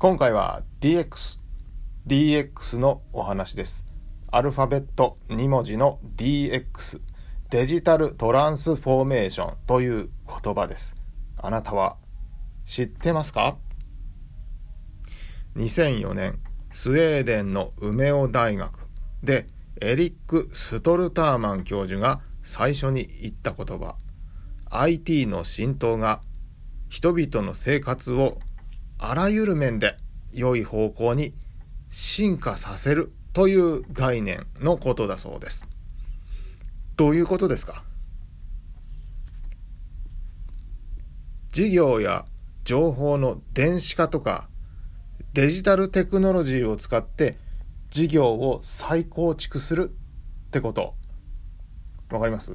今回は DX、DX のお話です。アルファベット2文字の DX、デジタルトランスフォーメーションという言葉です。あなたは知ってますか ?2004 年、スウェーデンの梅尾大学でエリック・ストルターマン教授が最初に言った言葉、IT の浸透が人々の生活をあらゆる面で良い方向に進化させるという概念のことだそうです。どういうことですか？事業や情報の電子化とかデジタルテクノロジーを使って事業を再構築するってこと。わかります？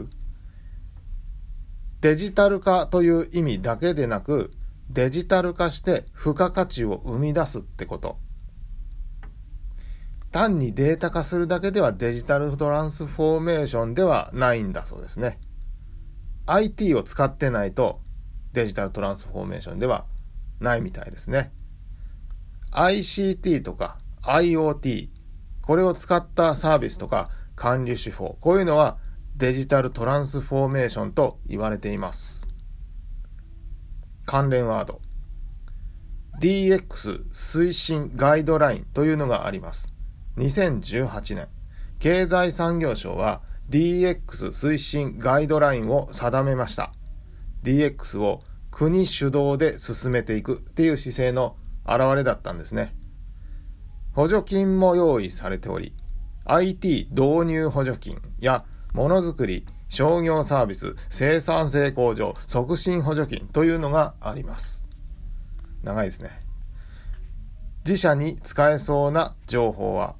デジタル化という意味だけでなくデジタル化して付加価値を生み出すってこと。単にデータ化するだけではデジタルトランスフォーメーションではないんだそうですね。IT を使ってないとデジタルトランスフォーメーションではないみたいですね。ICT とか IoT これを使ったサービスとか管理手法こういうのはデジタルトランスフォーメーションと言われています。関連ワード。DX 推進ガイドラインというのがあります。2018年経済産業省は DX 推進ガイドラインを定めました。DX を国主導で進めていくっていう姿勢の表れだったんですね。補助金も用意されており IT 導入補助金やものづくり商業サービス生産性向上促進補助金というのがあります。長いですね。自社に使えそうな情報は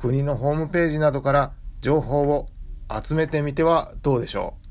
国のホームページなどから情報を集めてみてはどうでしょう。